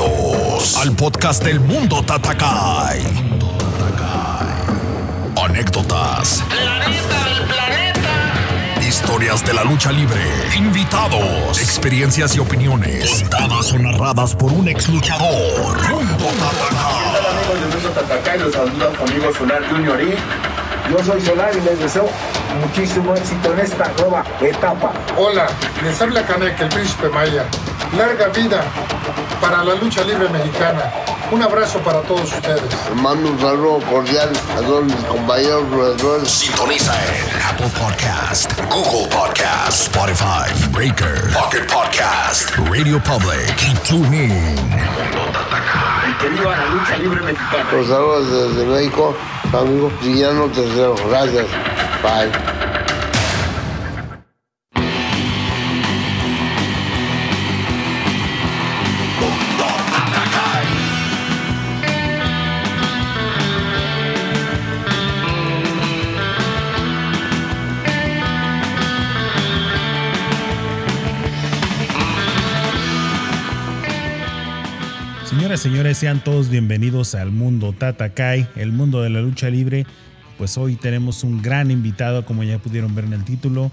Bienvenidos al podcast del Mundo Tatakai. Anécdotas. La neta del planeta. Historias de la lucha libre. Invitados. Experiencias y opiniones. Contadas o narradas por un ex luchador. Mundo Tatakai. Hola amigos de Mundo Tatacay, los saluda su amigo Solar Junior y yo soy Solar y les deseo muchísimo éxito en esta nueva etapa. Hola, les habla Canek, el príncipe Maya. Larga vida para la lucha libre mexicana. Un abrazo para todos ustedes. Mando un saludo cordial a todos mis compañeros. Sintoniza en Apple Podcast, Google Podcast, Spotify, Breaker, Pocket Podcast, Radio Public y TuneIn. Que viva la lucha libre mexicana. Los saludos desde México, amigo Villano Tercero. Gracias. Bye. Señores, sean todos bienvenidos al mundo Tatakai, el mundo de la lucha libre. Pues hoy tenemos un gran invitado, como ya pudieron ver en el título.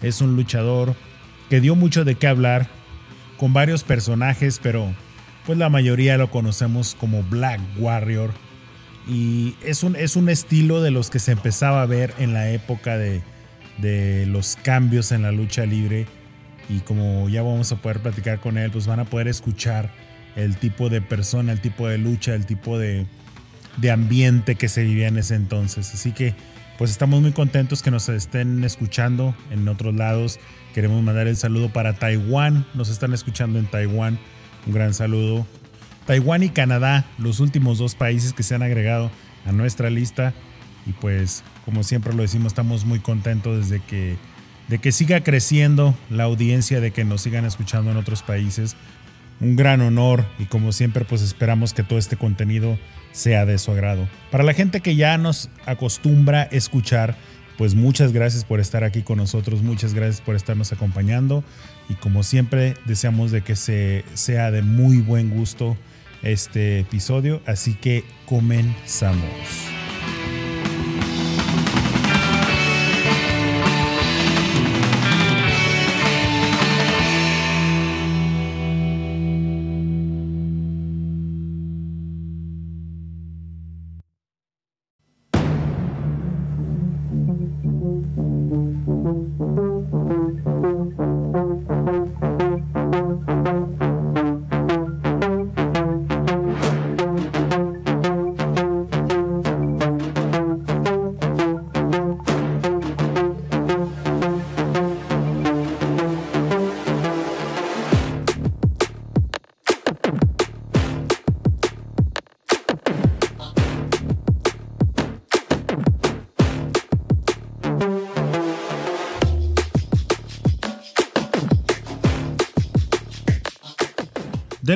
Es un luchador que dio mucho de qué hablar, con varios personajes, pero pues la mayoría lo conocemos como Black Warrior. Y es un, es un estilo de los que se empezaba a ver en la época de, de los cambios en la lucha libre. Y como ya vamos a poder platicar con él, pues van a poder escuchar el tipo de persona, el tipo de lucha, el tipo de, de ambiente que se vivía en ese entonces. Así que pues estamos muy contentos que nos estén escuchando en otros lados. Queremos mandar el saludo para Taiwán. Nos están escuchando en Taiwán. Un gran saludo. Taiwán y Canadá, los últimos dos países que se han agregado a nuestra lista. Y pues, como siempre lo decimos, estamos muy contentos desde que, de que siga creciendo la audiencia, de que nos sigan escuchando en otros países. Un gran honor y como siempre, pues esperamos que todo este contenido sea de su agrado. Para la gente que ya nos acostumbra escuchar, pues muchas gracias por estar aquí con nosotros, muchas gracias por estarnos acompañando y como siempre deseamos de que se, sea de muy buen gusto este episodio, así que comenzamos.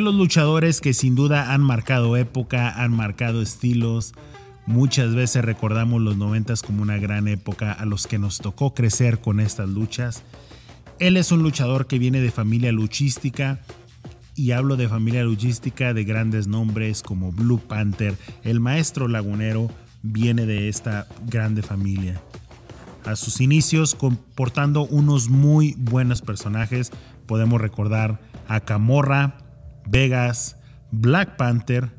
Los luchadores que sin duda han marcado época, han marcado estilos, muchas veces recordamos los noventas como una gran época a los que nos tocó crecer con estas luchas. Él es un luchador que viene de familia luchística y hablo de familia luchística de grandes nombres como Blue Panther, el maestro lagunero viene de esta grande familia. A sus inicios comportando unos muy buenos personajes, podemos recordar a Camorra, Vegas, Black Panther,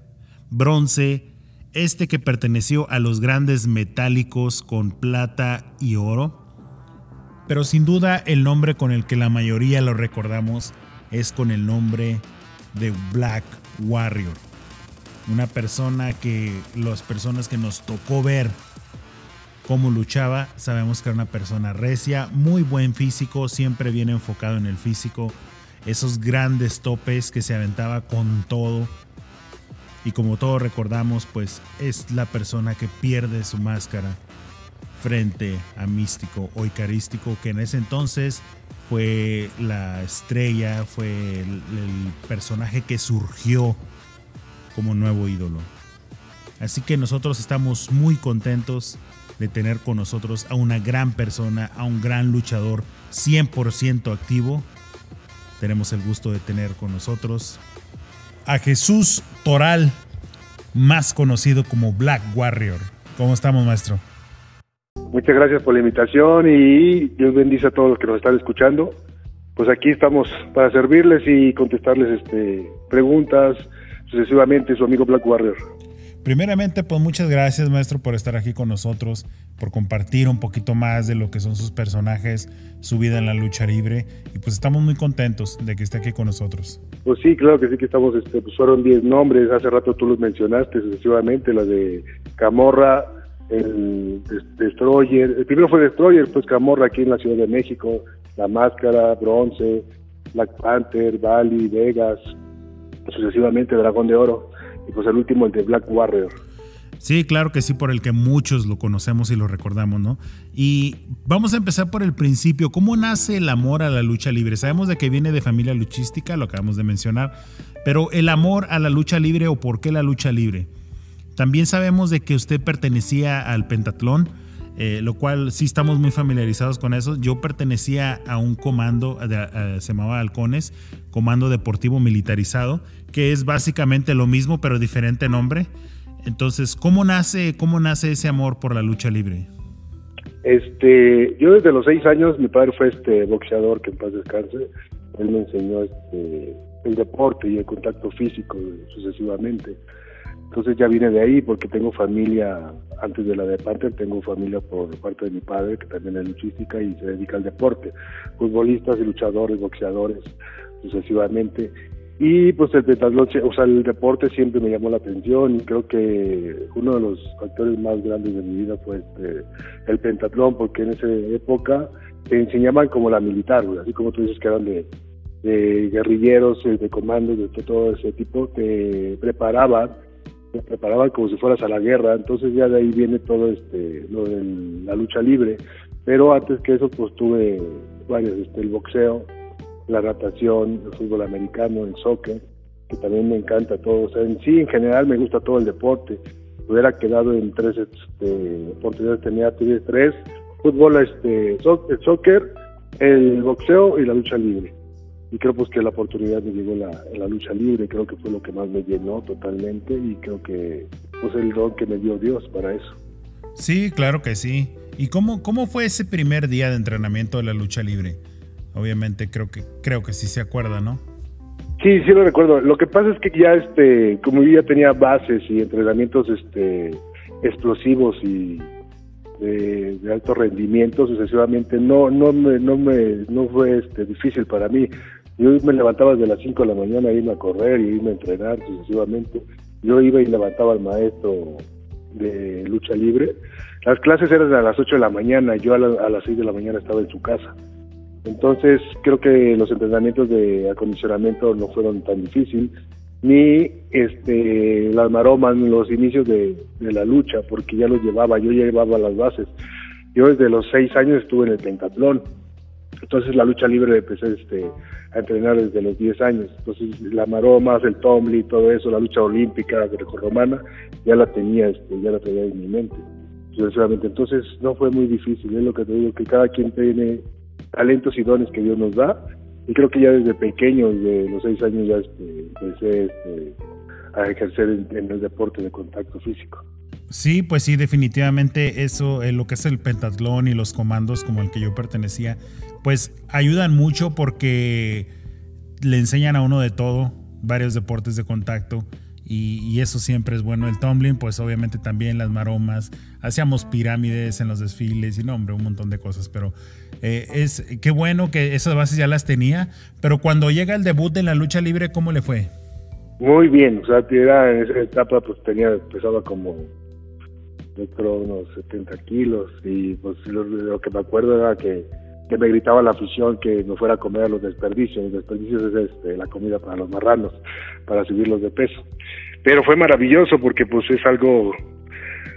Bronce, este que perteneció a los grandes metálicos con plata y oro. Pero sin duda el nombre con el que la mayoría lo recordamos es con el nombre de Black Warrior. Una persona que las personas que nos tocó ver cómo luchaba, sabemos que era una persona recia, muy buen físico, siempre bien enfocado en el físico, esos grandes topes que se aventaba con todo. Y como todos recordamos, pues es la persona que pierde su máscara frente a Místico o Icarístico, que en ese entonces fue la estrella, fue el, personaje que surgió como nuevo ídolo. Así que nosotros estamos muy contentos de tener con nosotros a una gran persona, a un gran luchador 100% activo tenemos el gusto de tener con nosotros a Jesús Toral, más conocido como Black Warrior. ¿Cómo estamos, maestro? Muchas gracias por la invitación y Dios bendice a todos los que nos están escuchando. Pues aquí estamos para servirles y contestarles este, preguntas sucesivamente, su amigo Black Warrior. Primeramente, pues muchas gracias, maestro, por estar aquí con nosotros, por compartir un poquito más de lo que son sus personajes, su vida en la lucha libre. Y pues estamos muy contentos de que esté aquí con nosotros. Pues sí, claro que sí que estamos, este, pues fueron 10 nombres, hace rato tú los mencionaste sucesivamente, la de Camorra, el Destroyer, el primero fue Destroyer, pues Camorra aquí en la Ciudad de México, La Máscara, Bronce, Black Panther, Bali, Vegas, sucesivamente Dragón de Oro pues el último el de Black Warrior. Sí, claro que sí, por el que muchos lo conocemos y lo recordamos, ¿no? Y vamos a empezar por el principio. ¿Cómo nace el amor a la lucha libre? Sabemos de que viene de familia luchística, lo acabamos de mencionar, pero el amor a la lucha libre o por qué la lucha libre. También sabemos de que usted pertenecía al pentatlón, eh, lo cual sí estamos muy familiarizados con eso. Yo pertenecía a un comando, se llamaba Halcones, Comando Deportivo Militarizado, que es básicamente lo mismo pero diferente nombre. Entonces, ¿cómo nace, cómo nace ese amor por la lucha libre? Este, yo desde los seis años, mi padre fue este boxeador, que en paz descanse. Él me enseñó este, el deporte y el contacto físico sucesivamente. Entonces ya vine de ahí porque tengo familia, antes de la de Panther, tengo familia por parte de mi padre, que también es luchística y se dedica al deporte. Futbolistas y luchadores, boxeadores, sucesivamente. Y pues el pentatlón, o sea, el deporte siempre me llamó la atención y creo que uno de los factores más grandes de mi vida fue este, el pentatlón, porque en esa época te enseñaban como la militar, así como tú dices que eran de, guerrilleros, eh, de comandos, de todo ese tipo, te preparaban, te preparaban como si fueras a la guerra, entonces ya de ahí viene todo este, lo de la lucha libre, pero antes que eso pues tuve varios, este, el boxeo, la natación, el fútbol americano, el soccer, que también me encanta todo. O sea, en sí, en general, me gusta todo el deporte. Hubiera quedado en tres este, oportunidades, tenía tres, fútbol, este, el soccer, el boxeo y la lucha libre. Y creo pues que la oportunidad me llegó la, la lucha libre, creo que fue lo que más me llenó totalmente y creo que pues el don que me dio Dios para eso. Sí, claro que sí. ¿Y cómo, cómo fue ese primer día de entrenamiento de la lucha libre? Obviamente creo que creo que sí se acuerda, ¿no? Sí, sí lo recuerdo. Lo que pasa es que ya este, como yo ya tenía bases y entrenamientos este explosivos y de, alto rendimiento sucesivamente, no no me no me no fue este difícil para mí. Yo me levantaba desde las 5 de la mañana a irme a correr y irme a entrenar sucesivamente. Yo iba y levantaba al maestro de lucha libre. Las clases eran a las 8 de la mañana, yo a, a las 6 de la mañana estaba en su casa. Entonces creo que los entrenamientos de acondicionamiento no fueron tan difíciles, ni este, las maromas, los inicios de, la lucha, porque ya los llevaba, yo ya llevaba las bases. Yo desde los seis años estuve en el pentatlón, entonces la lucha libre empecé este, a entrenar desde los diez años. Entonces las maromas, el tumbling, todo eso, la lucha olímpica grecorromana, ya la tenía, este, ya la tenía en mi mente. Entonces no fue muy difícil, es lo que te digo, que cada quien tiene talentos y dones que Dios nos da. Y creo que ya desde pequeño, desde los seis años, ya este, empecé este, a ejercer en, el deporte de contacto físico. Sí, pues sí, definitivamente eso, eh, lo que es el pentatlón y los comandos como el que yo pertenecía, pues ayudan mucho porque le enseñan a uno de todo, varios deportes de contacto y, eso siempre es bueno. El tumbling, pues obviamente también las maromas, hacíamos pirámides en los desfiles y no, hombre, un montón de cosas, pero eh, es qué bueno que esas bases ya las tenía, pero cuando llega el debut de la lucha libre, ¿cómo le fue? Muy bien, o sea, era en esa etapa pues tenía, pesaba como yo creo unos 70 kilos y pues lo, que me acuerdo era que, que, me gritaba la afición que no fuera a comer a los desperdicios, los desperdicios es este, la comida para los marranos, para subirlos de peso pero fue maravilloso porque pues es algo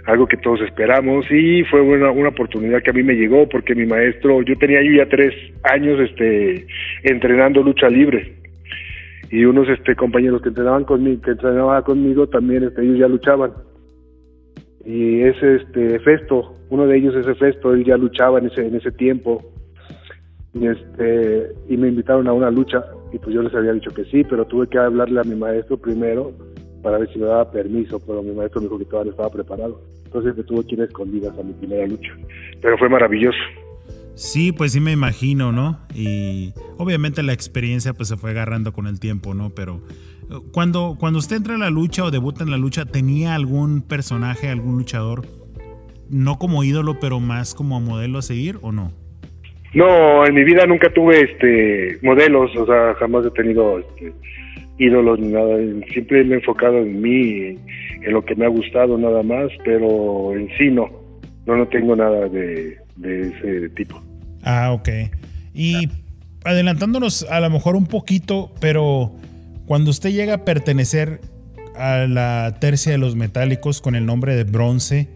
algo que todos esperamos y fue una, una oportunidad que a mí me llegó porque mi maestro, yo tenía yo ya tres años este entrenando lucha libre y unos este compañeros que entrenaban conmigo, que entrenaban conmigo también este, ellos ya luchaban y ese este Festo, uno de ellos ese Festo, él ya luchaba en ese en ese tiempo y este y me invitaron a una lucha y pues yo les había dicho que sí, pero tuve que hablarle a mi maestro primero para ver si me daba permiso, pero mi maestro me dijo que todavía no estaba preparado. Entonces me tuvo que ir a escondidas a mi primera lucha. Pero fue maravilloso. Sí, pues sí me imagino, ¿no? Y obviamente la experiencia pues se fue agarrando con el tiempo, ¿no? Pero eh, cuando, cuando usted entra en la lucha o debuta en la lucha, ¿tenía algún personaje, algún luchador, no como ídolo, pero más como modelo a seguir o no? No, en mi vida nunca tuve este modelos, o sea, jamás he tenido este, ídolos ni nada. Siempre me he enfocado en mí, en lo que me ha gustado nada más, pero en sí no. No, no tengo nada de, de ese tipo. Ah, ok. Y adelantándonos a lo mejor un poquito, pero cuando usted llega a pertenecer a la tercia de los metálicos con el nombre de bronce,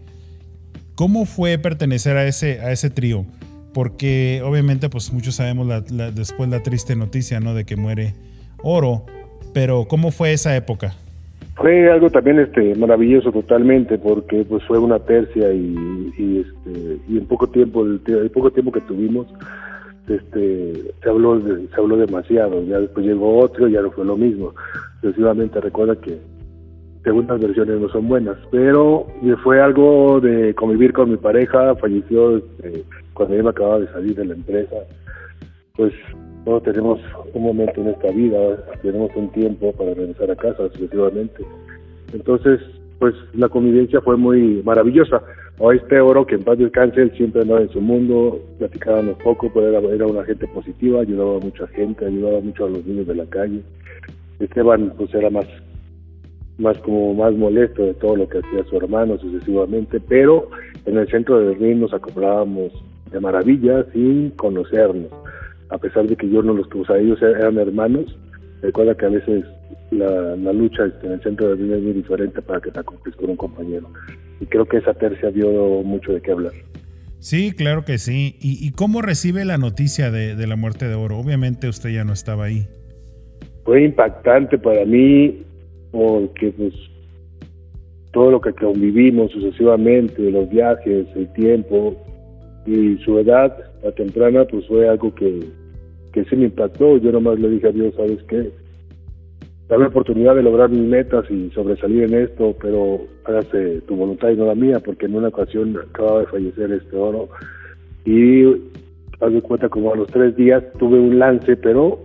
¿cómo fue pertenecer a ese, a ese trío? Porque obviamente pues muchos sabemos después la triste noticia, ¿no? De que muere Oro, pero ¿cómo fue esa época? Fue algo también este maravilloso totalmente porque pues fue una tercia y, y este y en poco tiempo el, poco tiempo que tuvimos este se habló se habló demasiado. Ya después llegó otro y ya no fue lo mismo. Sucesivamente recuerda que segundas versiones no son buenas pero fue algo de convivir con mi pareja. Falleció este, cuando ella acababa de salir de la empresa. Pues todos tenemos un momento en esta vida, tenemos un tiempo para regresar a casa, sucesivamente. Entonces, pues la convivencia fue muy maravillosa. O este oro que en paz descanse, él siempre andaba en su mundo, platicábamos poco, pero era, una gente positiva, ayudaba a mucha gente, ayudaba mucho a los niños de la calle. Esteban pues era más más como más molesto de todo lo que hacía su hermano sucesivamente, pero en el centro del ring nos acoplábamos de maravilla sin conocernos a pesar de que yo no los tuve, ellos eran hermanos, recuerda que a veces la, lucha en el centro de vida es muy diferente para que te acoples con un compañero. Y creo que esa tercia dio mucho de qué hablar. Sí, claro que sí. ¿Y, cómo recibe la noticia de, de, la muerte de Oro? Obviamente usted ya no estaba ahí. Fue impactante para mí porque pues todo lo que convivimos sucesivamente, los viajes, el tiempo y su edad a temprana, pues fue algo que, que sí me impactó. Yo nomás le dije a Dios, ¿sabes qué? Dame la oportunidad de lograr mis metas y sobresalir en esto, pero hágase tu voluntad y no la mía, porque en una ocasión acababa de fallecer este oro y haz de cuenta como a los tres días tuve un lance, pero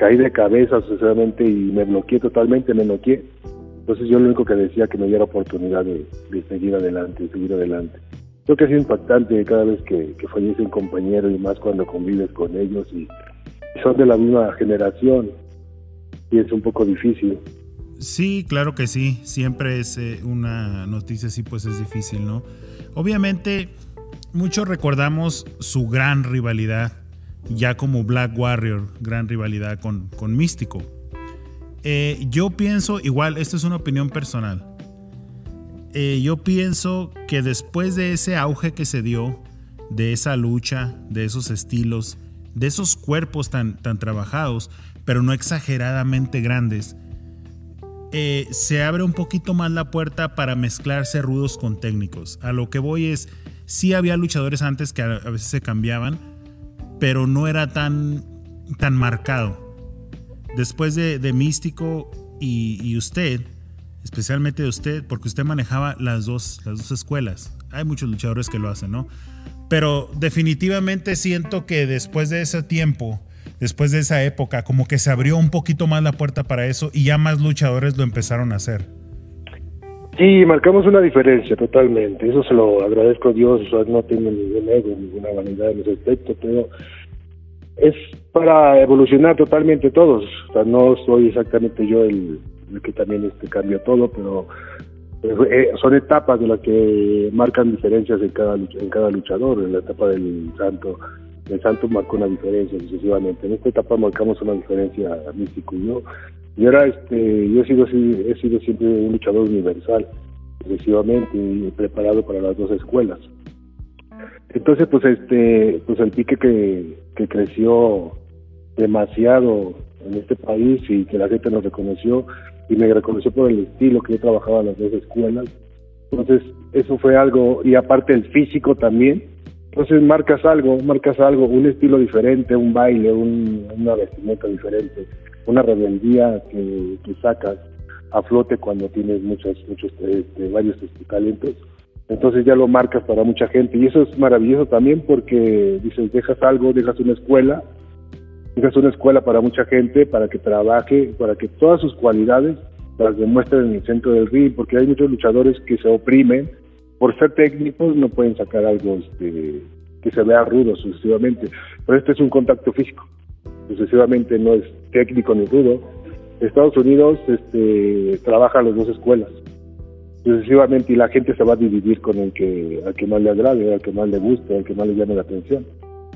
caí de cabeza sucesivamente y me bloqueé totalmente, me bloqueé. Entonces yo lo único que decía que me diera oportunidad de, de seguir adelante, de seguir adelante creo que ha sido impactante cada vez que, que fallece un compañero y más cuando convives con ellos y, son de la misma generación y es un poco difícil. Sí, claro que sí, siempre es eh, una noticia así pues es difícil, ¿no? Obviamente muchos recordamos su gran rivalidad, ya como Black Warrior, gran rivalidad con, con Místico. Eh, yo pienso, igual, esto es una opinión personal, eh, yo pienso que después de ese auge que se dio, de esa lucha, de esos estilos, de esos cuerpos tan, tan trabajados, pero no exageradamente grandes, eh, se abre un poquito más la puerta para mezclarse rudos con técnicos. A lo que voy es, sí había luchadores antes que a, veces se cambiaban, pero no era tan, tan marcado. Después de, Místico y usted, especialmente de usted, porque usted manejaba las dos, las dos escuelas. Hay muchos luchadores que lo hacen, ¿no? Pero definitivamente siento que después de ese tiempo, después de esa época, como que se abrió un poquito más la puerta para eso y ya más luchadores lo empezaron a hacer. Sí, marcamos una diferencia totalmente. Eso se lo agradezco a Dios. no tengo ningún ego, ninguna vanidad en ese aspecto, pero es para evolucionar totalmente todos. O sea, no soy exactamente yo el, que también este cambió todo, pero eh, son etapas de las que marcan diferencias en cada en cada luchador. En la etapa del Santo, el Santo marcó una diferencia sucesivamente. En esta etapa marcamos una diferencia místico y yo. Y ahora este, yo he sido siempre un luchador universal, sucesivamente preparado para las dos escuelas. Entonces, pues este, pues el pique que, que creció demasiado en este país y que la gente nos reconoció y me reconoció por el estilo que yo trabajaba en las dos escuelas. Entonces, eso fue algo, y aparte el físico también, Entonces marcas algo, marcas algo, un estilo diferente, un baile, un, una vestimenta diferente, una rebeldía que, que sacas a flote cuando tienes muchos, muchos este, varios talentos. Entonces ya lo marcas para mucha gente y eso es maravilloso también porque dices, dejas algo, dejas una escuela, dejas una escuela para mucha gente, para que trabaje, para que todas sus cualidades las demuestren en el centro del ring, porque hay muchos luchadores que se oprimen. Por ser técnicos, no pueden sacar algo este, que se vea rudo sucesivamente, pero este es un contacto físico, sucesivamente no es técnico ni rudo, Estados Unidos este, trabaja las dos escuelas. Sucesivamente y la gente se va a dividir con el que al que más le agrade, al que más le guste, al que más le llame la atención.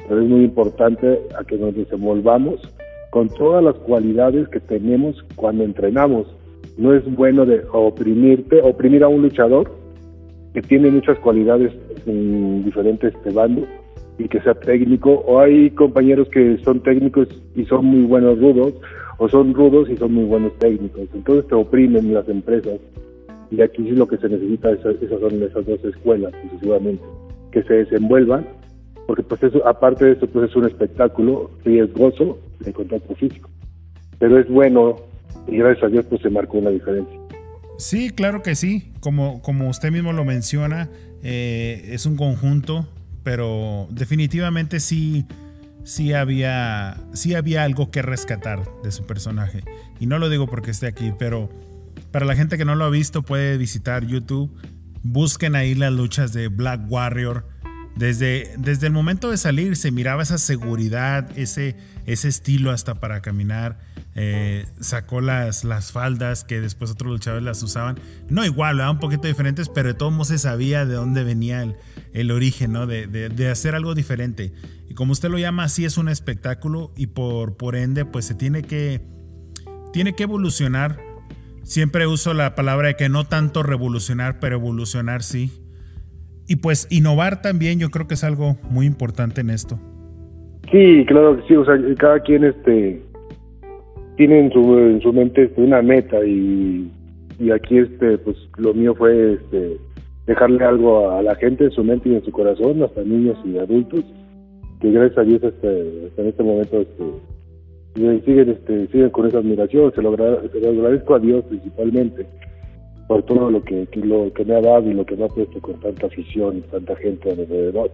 Pero es muy importante a que nos desenvolvamos con todas las cualidades que tenemos cuando entrenamos. No es bueno de oprimirte, oprimir a un luchador que tiene muchas cualidades en diferentes bandos y que sea técnico, o hay compañeros que son técnicos y son muy buenos rudos, o son rudos y son muy buenos técnicos. Entonces te oprimen las empresas. Y aquí sí lo que se necesita, esas, esas son esas dos escuelas, sucesivamente, que se desenvuelvan, porque pues eso, aparte de eso, pues es un espectáculo riesgoso de contacto físico. Pero es bueno y gracias a Dios pues se marcó una diferencia. Sí, claro que sí. Como, como usted mismo lo menciona, eh, es un conjunto, pero definitivamente sí sí había, sí había algo que rescatar de su personaje. Y no lo digo porque esté aquí, pero para la gente que no lo ha visto puede visitar YouTube. Busquen ahí las luchas de Black Warrior. Desde, desde el momento de salir se miraba esa seguridad, ese, ese estilo hasta para caminar. Eh, sacó las, las faldas que después otros luchadores las usaban. No igual, un poquito diferentes, pero de todos modos se sabía de dónde venía el, el origen, ¿no? De, de, de, hacer algo diferente. Y como usted lo llama, así es un espectáculo y por, por ende, pues se tiene que, tiene que evolucionar. Siempre uso la palabra de que no tanto revolucionar, pero evolucionar sí. Y pues innovar también yo creo que es algo muy importante en esto. Sí, claro que sí, o sea, cada quien este tiene en su, en su mente este, una meta y, y aquí este pues lo mío fue este dejarle algo a la gente en su mente y en su corazón, hasta niños y adultos, que gracias a Dios este, hasta en este momento este, siguen, este, siguen con esa admiración, se lo, agradezco a Dios principalmente por todo lo que, lo que me ha dado y lo que me ha puesto con tanta afición y tanta gente alrededor.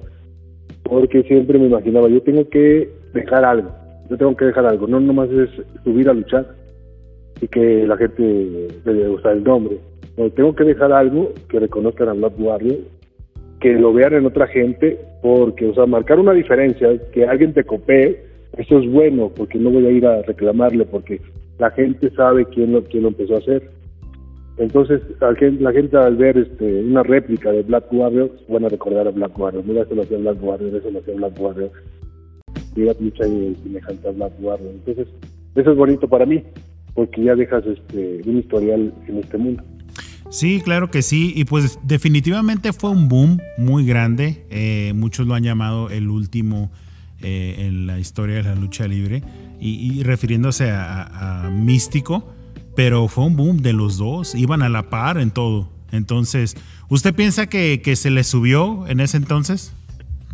Porque siempre me imaginaba, yo tengo que dejar algo, yo tengo que dejar algo, no nomás es subir a luchar y que la gente le gusta el nombre, tengo que dejar algo que reconozcan a Black Warrior, que lo vean en otra gente, porque, o sea, marcar una diferencia, que alguien te copee, eso es bueno, porque no voy a ir a reclamarle, porque la gente sabe quién lo, quién lo empezó a hacer. Entonces, la gente al ver este, una réplica de Black Warrior, van a recordar a Black Warrior. Mira, eso lo hacía Black Warrior, eso lo hacía Black Warrior. Mira, mucha semejante a Black Warrior. Entonces, eso es bonito para mí, porque ya dejas este, un historial en este mundo. Sí, claro que sí. Y pues definitivamente fue un boom muy grande. Eh, muchos lo han llamado el último eh, en la historia de la lucha libre. Y, refiriéndose a, Místico. Pero fue un boom de los dos. Iban a la par en todo. Entonces, ¿usted piensa que, se le subió en ese entonces?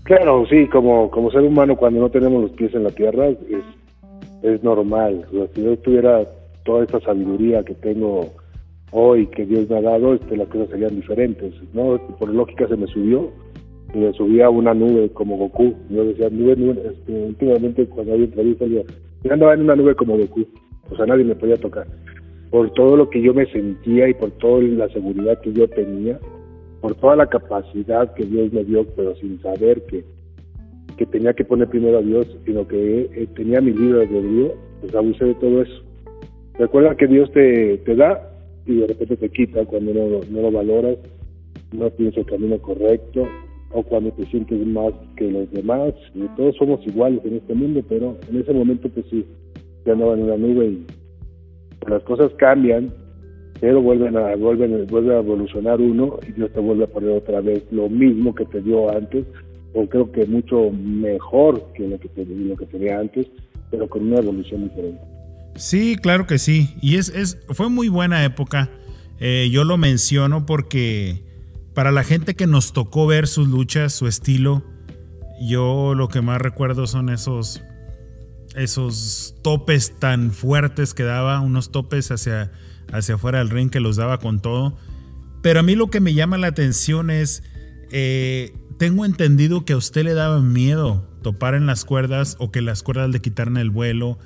Claro, sí, como, como ser humano cuando no tenemos los pies en la tierra es, es normal. si yo tuviera toda esa sabiduría que tengo hoy que Dios me ha dado, este, las cosas serían diferentes, ¿no? Por lógica se me subió, y me subía a una nube como Goku. Yo decía, nube, nube, este, últimamente cuando había entrevistas, yo andaba en una nube como Goku, o sea, nadie me podía tocar. Por todo lo que yo me sentía y por toda la seguridad que yo tenía, por toda la capacidad que Dios me dio, pero sin saber que, que tenía que poner primero a Dios, sino que eh, tenía mi libre Dios, pues abusé de todo eso. Recuerda que Dios te, te da y de repente te quita cuando no, no lo valoras, no tienes el camino correcto o cuando te sientes más que los demás. Y todos somos iguales en este mundo, pero en ese momento pues sí, ya andaba en una nube y las cosas cambian, pero vuelven a, vuelven, vuelve a evolucionar uno y Dios te vuelve a poner otra vez lo mismo que te dio antes, o creo que mucho mejor que lo que, te, lo que tenía antes, pero con una evolución diferente. Sí, claro que sí. Y es, es fue muy buena época. Eh, yo lo menciono porque para la gente que nos tocó ver sus luchas, su estilo, yo lo que más recuerdo son esos esos topes tan fuertes que daba, unos topes hacia, hacia afuera del ring que los daba con todo. Pero a mí lo que me llama la atención es, eh, tengo entendido que a usted le daba miedo topar en las cuerdas o que las cuerdas le quitaran el vuelo.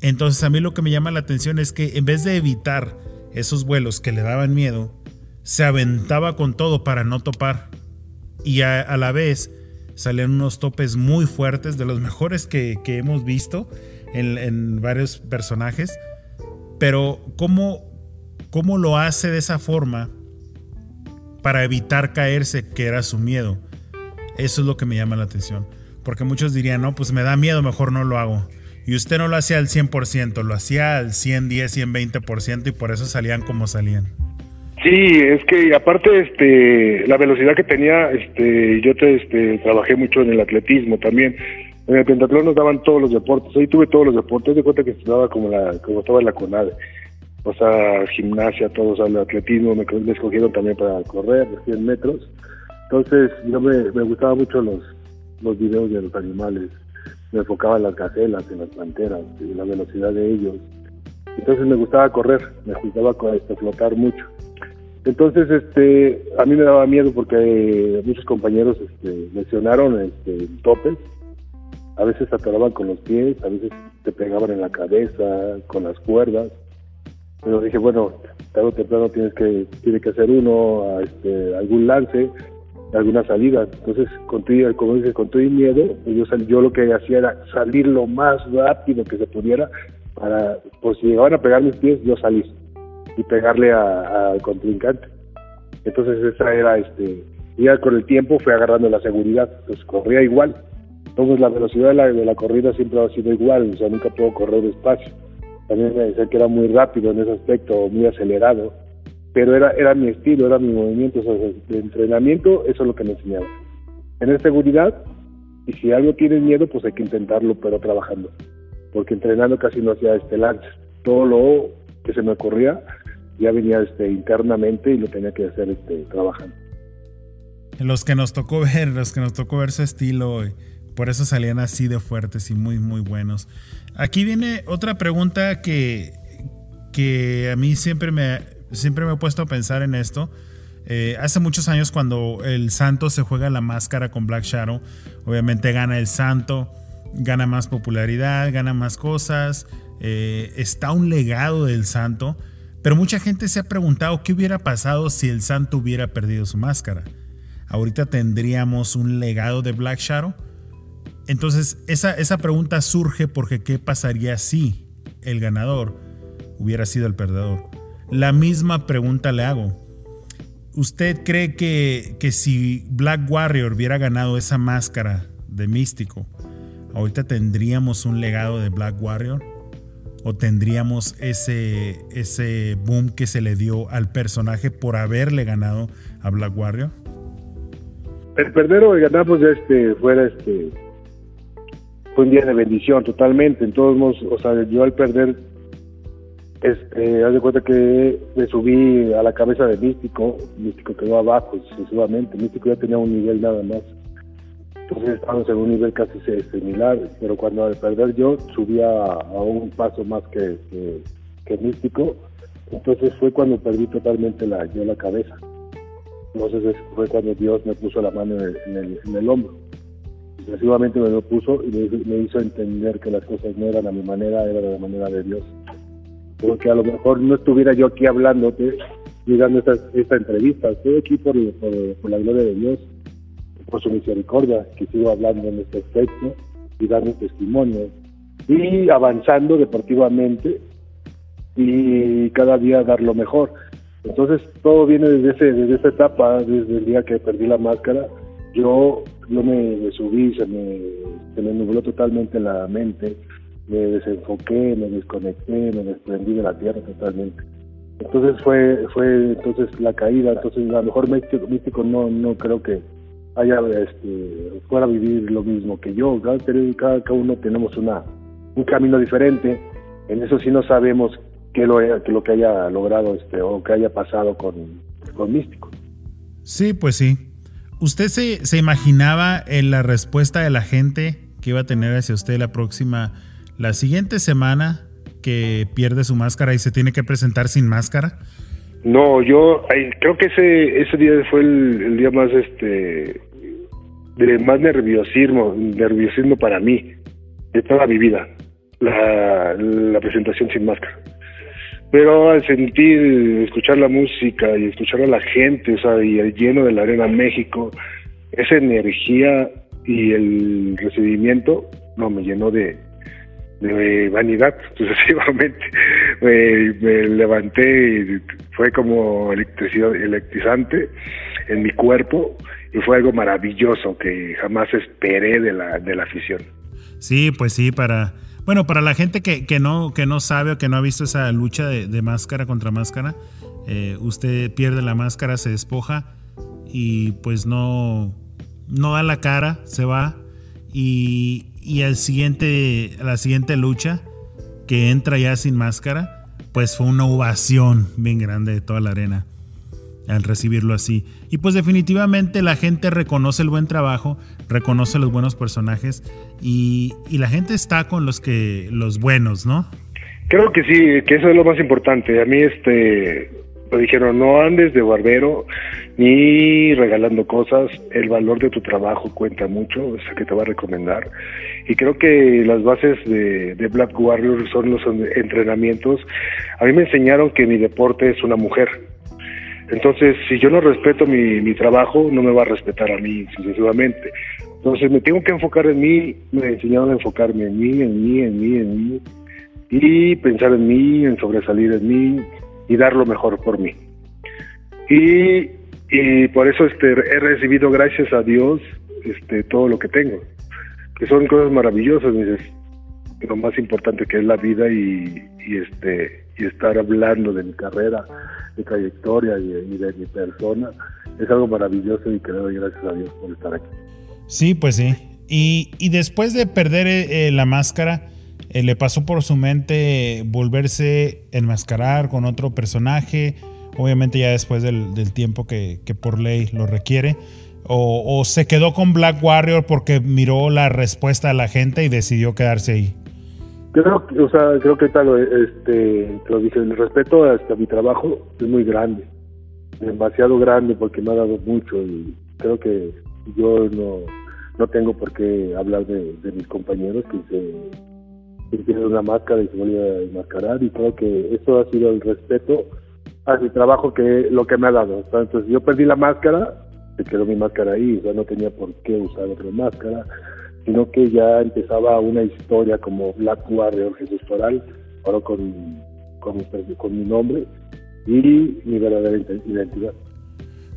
Entonces a mí lo que me llama la atención es que en vez de evitar esos vuelos que le daban miedo, se aventaba con todo para no topar. Y a la vez salían unos topes muy fuertes, de los mejores que, hemos visto en, varios personajes. Pero ¿cómo, ¿cómo lo hace de esa forma para evitar caerse, que era su miedo? Eso es lo que me llama la atención. Porque muchos dirían, no, pues me da miedo, mejor no lo hago. Y usted no lo hacía al 100%, lo hacía al 110, 120% y por eso salían como salían. Sí, es que aparte este la velocidad que tenía, este yo te este, trabajé mucho en el atletismo también. En el pentatlón nos daban todos los deportes. Ahí tuve todos los deportes, de cuenta que estaba como la como estaba en la CONADE. O sea, gimnasia, todos, el atletismo, me, escogieron también para correr de 100 metros. Entonces, yo me, me gustaban mucho los, videos de los animales. Me enfocaba en las gacelas, en las panteras, en la velocidad de ellos. Entonces me gustaba correr, me gustaba este, flotar mucho. Entonces, este, a mí me daba miedo porque muchos compañeros este, lesionaron este, topes. A veces atoraban con los pies, a veces te pegaban en la cabeza, con las cuerdas. Pero dije, bueno, tarde o temprano tienes que, tiene que hacer uno este, algún lance, alguna salida. Entonces, con como dices, con el miedo, yo, yo lo que hacía era salir lo más rápido que se pudiera para, por si llegaban a pegar mis pies, yo salir y pegarle al contrincante. Entonces esa era, este, ya con el tiempo fue agarrando la seguridad, pues corría igual. Entonces la velocidad de la, de la corrida siempre ha sido igual, o sea, nunca puedo correr despacio. También me decía que era muy rápido en ese aspecto, muy acelerado, pero era, era mi estilo, era mi movimiento, o sea, de entrenamiento, eso es lo que me enseñaba. Tener seguridad, y si algo tienes miedo, pues hay que intentarlo, pero trabajando. Porque entrenando casi no hacía este lance. Todo lo que se me ocurría, ya venía este, internamente y lo tenía que hacer este, trabajando. Los que nos tocó ver, los que nos tocó ver su estilo, por eso salían así de fuertes y muy, muy buenos. Aquí viene otra pregunta que, que a mí siempre me, siempre me he puesto a pensar en esto. Eh, hace muchos años cuando el Santo se juega la máscara con Black Shadow, obviamente gana el Santo, gana más popularidad, gana más cosas, eh, está un legado del Santo pero mucha gente se ha preguntado qué hubiera pasado si el santo hubiera perdido su máscara. Ahorita tendríamos un legado de Black Shadow. Entonces esa, esa pregunta surge porque qué pasaría si el ganador hubiera sido el perdedor. La misma pregunta le hago. ¿Usted cree que, que si Black Warrior hubiera ganado esa máscara de místico, ahorita tendríamos un legado de Black Warrior? O tendríamos ese, ese boom que se le dio al personaje por haberle ganado a Black Warrior? El perder o el ganar, pues este, fuera este, fue un día de bendición totalmente. En todos modos, o sea, yo al perder, este, haz de cuenta que me subí a la cabeza de Místico, Místico quedó abajo excesivamente, Místico ya tenía un nivel nada más. Entonces estábamos en un nivel casi similar, pero cuando al perder yo subía a, un paso más que, que, místico, entonces fue cuando perdí totalmente la, yo la cabeza. Entonces fue cuando Dios me puso la mano en el, en el, hombro. Sucesivamente me lo puso y me, hizo entender que las cosas no eran a mi manera, era de la manera de Dios. Porque a lo mejor no estuviera yo aquí hablándote y dando esta, esta entrevista, estoy aquí por, por la gloria de Dios por su misericordia, que sigo hablando en este aspecto y dando testimonio y avanzando deportivamente y cada día dar lo mejor. Entonces todo viene desde, ese, desde esa etapa, desde el día que perdí la máscara, yo, yo me, subí, se me, se me nubló totalmente la mente, me desenfoqué, me desconecté, me desprendí de la tierra totalmente. Entonces fue, fue entonces la caída, entonces a lo mejor místico, místico no, no creo que haya este, fuera vivir lo mismo que yo. Cada, cada uno tenemos una, un camino diferente. En eso sí no sabemos qué lo, qué lo que haya logrado este, o que haya pasado con, con Místico. Sí, pues sí. ¿Usted se, se imaginaba en la respuesta de la gente que iba a tener hacia usted la próxima, la siguiente semana que pierde su máscara y se tiene que presentar sin máscara? No, yo creo que ese ese día fue el, día más este de más nerviosismo, nerviosismo para mí de toda mi vida, la, presentación sin máscara. Pero al sentir, escuchar la música y escuchar a la gente, o sea, y el lleno de la Arena México, esa energía y el recibimiento, no, me llenó de, de vanidad, sucesivamente. me, me, levanté y fue como electrizante en mi cuerpo y fue algo maravilloso que jamás esperé de la, de la afición. Sí, pues sí, para... Bueno, para la gente que, que, no, que no sabe o que no ha visto esa lucha de, máscara contra máscara, eh, usted pierde la máscara, se despoja y pues no, no da la cara, se va y, y al siguiente, la siguiente lucha, que entra ya sin máscara, pues fue una ovación bien grande de toda la arena al recibirlo así. Y pues definitivamente la gente reconoce el buen trabajo, reconoce los buenos personajes y, y, la gente está con los que los buenos, ¿no? Creo que sí, que eso es lo más importante. A mí este me dijeron, no andes de barbero ni regalando cosas, el valor de tu trabajo cuenta mucho, es el que te va a recomendar. Y creo que las bases de, de Black Warrior son los entrenamientos. A mí me enseñaron que mi deporte es una mujer. Entonces, si yo no respeto mi, mi trabajo, no me va a respetar a mí sucesivamente. Entonces, me tengo que enfocar en mí, me enseñaron a enfocarme en mí, en mí, en mí, en mí, y pensar en mí, en sobresalir en mí, y dar lo mejor por mí. Y, y por eso este, he recibido, gracias a Dios, este, todo lo que tengo, que son cosas maravillosas, dices, lo más importante que es la vida y, y, este y estar hablando de mi carrera, de trayectoria y, y, de mi persona es algo maravilloso y que le doy gracias a Dios por estar aquí. Sí, pues sí. Y, y después de perder eh, la máscara, eh, le pasó por su mente volverse enmascarar con otro personaje, obviamente ya después del, del tiempo que, que, por ley lo requiere, o, o, se quedó con Black Warrior porque miró la respuesta de la gente y decidió quedarse ahí. Creo que, o sea, creo que tal, este, lo dije, el respeto hasta mi trabajo es muy grande, demasiado grande porque me ha dado mucho y creo que yo no, no tengo por qué hablar de, mis compañeros que se que una máscara y se vuelve a enmascarar y creo que eso ha sido el respeto a mi trabajo que lo que me ha dado. Entonces yo perdí la máscara, se quedó mi máscara ahí, o no tenía por qué usar otra máscara, sino que ya empezaba una historia como Black Warrior Jesús Toral, ahora con, con, con mi nombre y mi verdadera identidad.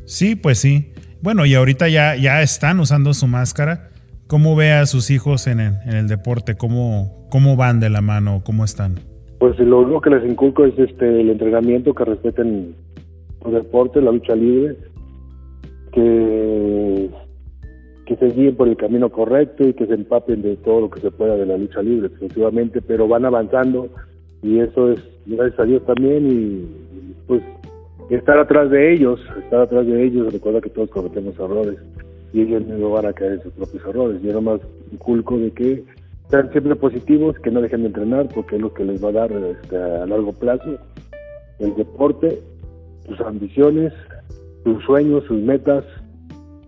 Sí, pues sí. Bueno, y ahorita ya, ya están usando su máscara. ¿Cómo ve a sus hijos en el, en el deporte? ¿Cómo, ¿Cómo van de la mano? ¿Cómo están? Pues lo único que les inculco es este el entrenamiento, que respeten el deporte, la lucha libre, que, que se guíen por el camino correcto y que se empapen de todo lo que se pueda de la lucha libre, definitivamente, pero van avanzando y eso es gracias a Dios también y pues estar atrás de ellos, estar atrás de ellos, recuerda que todos cometemos errores y ellos no van a caer en sus propios errores. Yo nomás inculco de que sean siempre positivos, que no dejen de entrenar, porque es lo que les va a dar este, a largo plazo el deporte, sus ambiciones, sus sueños, sus metas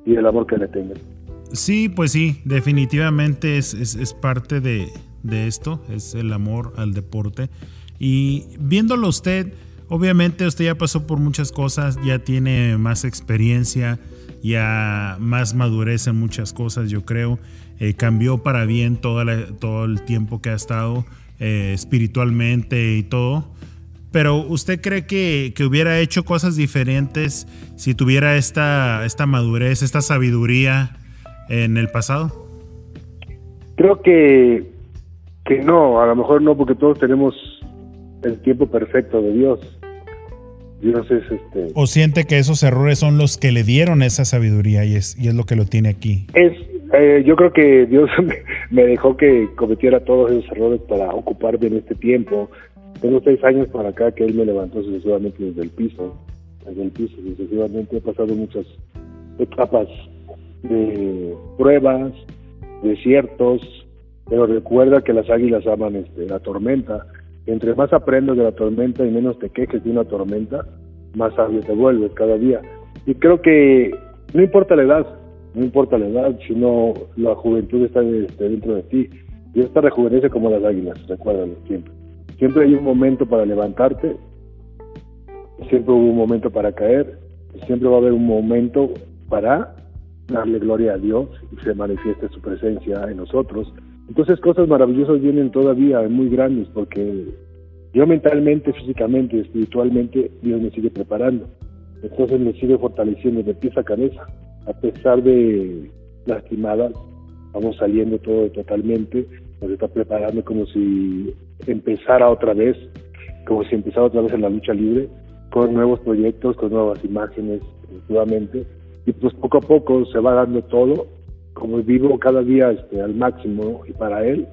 y el amor que le tengan. Sí, pues sí, definitivamente es, es, es parte de, de esto, es el amor al deporte. Y viéndolo usted, obviamente usted ya pasó por muchas cosas, ya tiene más experiencia, ya más madurez en muchas cosas, yo creo. Eh, cambió para bien toda la, todo el tiempo que ha estado eh, espiritualmente y todo. Pero ¿usted cree que, que, hubiera hecho cosas diferentes si tuviera esta, esta madurez, esta sabiduría en el pasado? Creo que, que no, a lo mejor no, porque todos tenemos el tiempo perfecto de Dios. Dios es este. ¿O siente que esos errores son los que le dieron esa sabiduría y es, y es lo que lo tiene aquí? Es, eh, yo creo que Dios me dejó que cometiera todos esos errores para ocuparme en este tiempo. Tengo seis años para acá que Él me levantó sucesivamente desde el piso, desde el piso sucesivamente. He pasado muchas etapas de pruebas, desiertos, pero recuerda que las águilas aman este, la tormenta. Entre más aprendes de la tormenta y menos te quejes de una tormenta, más sabio te vuelves cada día. Y creo que no importa la edad, no importa la edad, sino la juventud está este, dentro de ti. Y esta rejuvenece como las águilas, recuérdalo siempre. Siempre hay un momento para levantarte, siempre hubo un momento para caer, siempre va a haber un momento para darle gloria a Dios y se manifieste su presencia en nosotros. Entonces cosas maravillosas vienen todavía muy grandes porque yo mentalmente, físicamente, espiritualmente, Dios me sigue preparando. Entonces me sigue fortaleciendo de pieza a cabeza. A pesar de lastimadas, vamos saliendo todo totalmente. Nos está preparando como si empezara otra vez, como si empezara otra vez en la lucha libre, con nuevos proyectos, con nuevas imágenes, efectivamente. Y pues poco a poco se va dando todo, como vivo cada día este, al máximo y para Él,